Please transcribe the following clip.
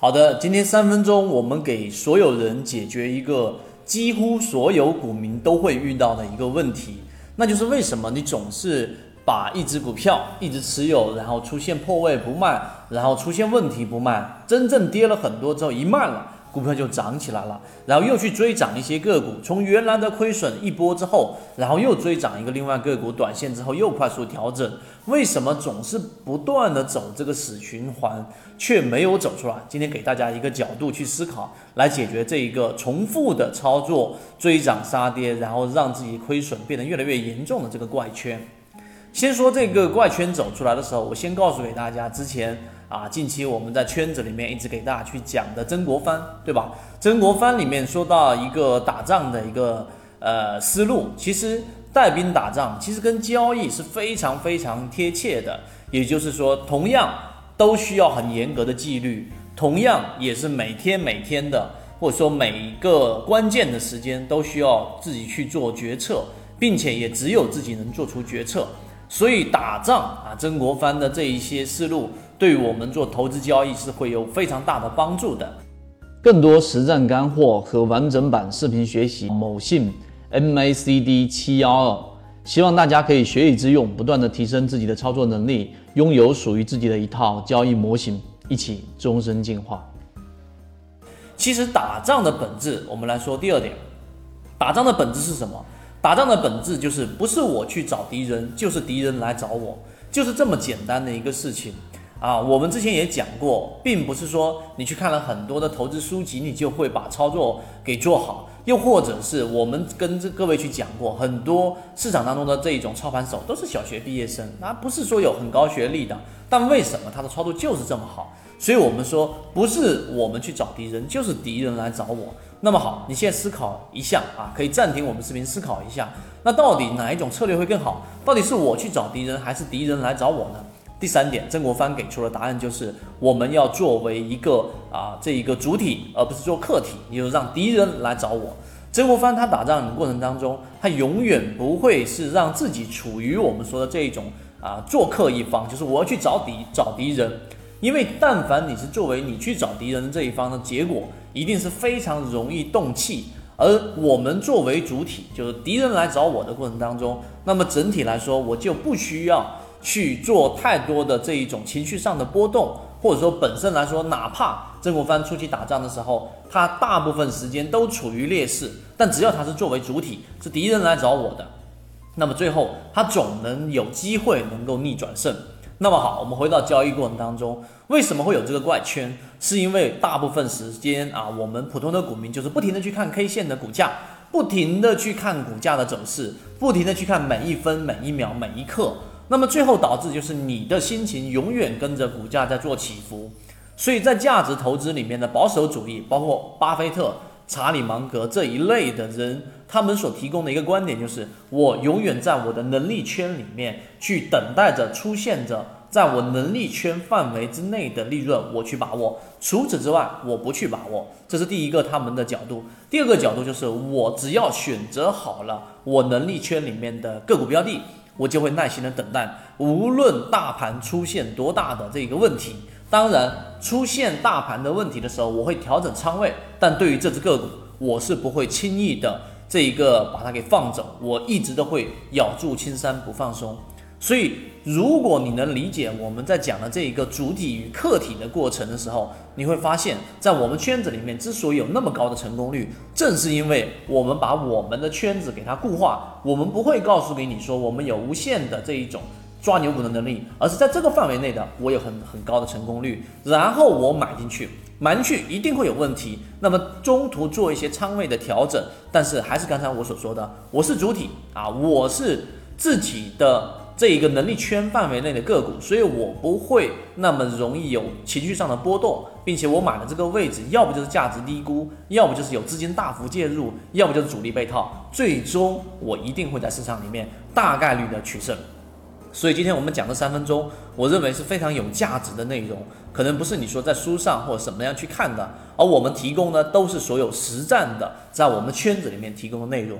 好的，今天三分钟，我们给所有人解决一个几乎所有股民都会遇到的一个问题，那就是为什么你总是把一只股票一直持有，然后出现破位不卖，然后出现问题不卖，真正跌了很多之后一卖了。股票就涨起来了，然后又去追涨一些个股，从原来的亏损一波之后，然后又追涨一个另外个股，短线之后又快速调整。为什么总是不断的走这个死循环，却没有走出来？今天给大家一个角度去思考，来解决这一个重复的操作，追涨杀跌，然后让自己亏损变得越来越严重的这个怪圈。先说这个怪圈走出来的时候，我先告诉给大家，之前啊，近期我们在圈子里面一直给大家去讲的曾国藩，对吧？曾国藩里面说到一个打仗的一个呃思路，其实带兵打仗其实跟交易是非常非常贴切的，也就是说，同样都需要很严格的纪律，同样也是每天每天的，或者说每一个关键的时间都需要自己去做决策，并且也只有自己能做出决策。所以打仗啊，曾国藩的这一些思路，对于我们做投资交易是会有非常大的帮助的。更多实战干货和完整版视频学习，某信 MACD 七幺二，希望大家可以学以致用，不断的提升自己的操作能力，拥有属于自己的一套交易模型，一起终身进化。其实打仗的本质，我们来说第二点，打仗的本质是什么？打仗的本质就是不是我去找敌人，就是敌人来找我，就是这么简单的一个事情啊。我们之前也讲过，并不是说你去看了很多的投资书籍，你就会把操作给做好，又或者是我们跟这各位去讲过，很多市场当中的这一种操盘手都是小学毕业生，那不是说有很高学历的，但为什么他的操作就是这么好？所以我们说，不是我们去找敌人，就是敌人来找我。那么好，你现在思考一下啊，可以暂停我们视频思考一下。那到底哪一种策略会更好？到底是我去找敌人，还是敌人来找我呢？第三点，曾国藩给出的答案就是，我们要作为一个啊这一个主体，而不是做客体，也就是让敌人来找我。曾国藩他打仗的过程当中，他永远不会是让自己处于我们说的这一种啊做客一方，就是我要去找敌找敌人。因为但凡你是作为你去找敌人的这一方的结果，一定是非常容易动气。而我们作为主体，就是敌人来找我的过程当中，那么整体来说，我就不需要去做太多的这一种情绪上的波动，或者说本身来说，哪怕曾国藩出去打仗的时候，他大部分时间都处于劣势，但只要他是作为主体，是敌人来找我的，那么最后他总能有机会能够逆转胜。那么好，我们回到交易过程当中，为什么会有这个怪圈？是因为大部分时间啊，我们普通的股民就是不停的去看 K 线的股价，不停的去看股价的走势，不停的去看每一分、每一秒、每一刻。那么最后导致就是你的心情永远跟着股价在做起伏。所以在价值投资里面的保守主义，包括巴菲特、查理芒格这一类的人，他们所提供的一个观点就是，我永远在我的能力圈里面去等待着出现着。在我能力圈范围之内的利润，我去把握；除此之外，我不去把握。这是第一个他们的角度。第二个角度就是，我只要选择好了我能力圈里面的个股标的，我就会耐心的等待。无论大盘出现多大的这个问题，当然出现大盘的问题的时候，我会调整仓位。但对于这只个股，我是不会轻易的这一个把它给放走，我一直都会咬住青山不放松。所以，如果你能理解我们在讲的这一个主体与客体的过程的时候，你会发现，在我们圈子里面之所以有那么高的成功率，正是因为我们把我们的圈子给它固化。我们不会告诉给你说我们有无限的这一种抓牛股的能力，而是在这个范围内的，我有很很高的成功率，然后我买进去，买进去一定会有问题，那么中途做一些仓位的调整。但是还是刚才我所说的，我是主体啊，我是自己的。这一个能力圈范围内的个股，所以我不会那么容易有情绪上的波动，并且我买的这个位置，要不就是价值低估，要不就是有资金大幅介入，要不就是主力被套，最终我一定会在市场里面大概率的取胜。所以今天我们讲的三分钟，我认为是非常有价值的内容，可能不是你说在书上或者什么样去看的，而我们提供的都是所有实战的，在我们圈子里面提供的内容。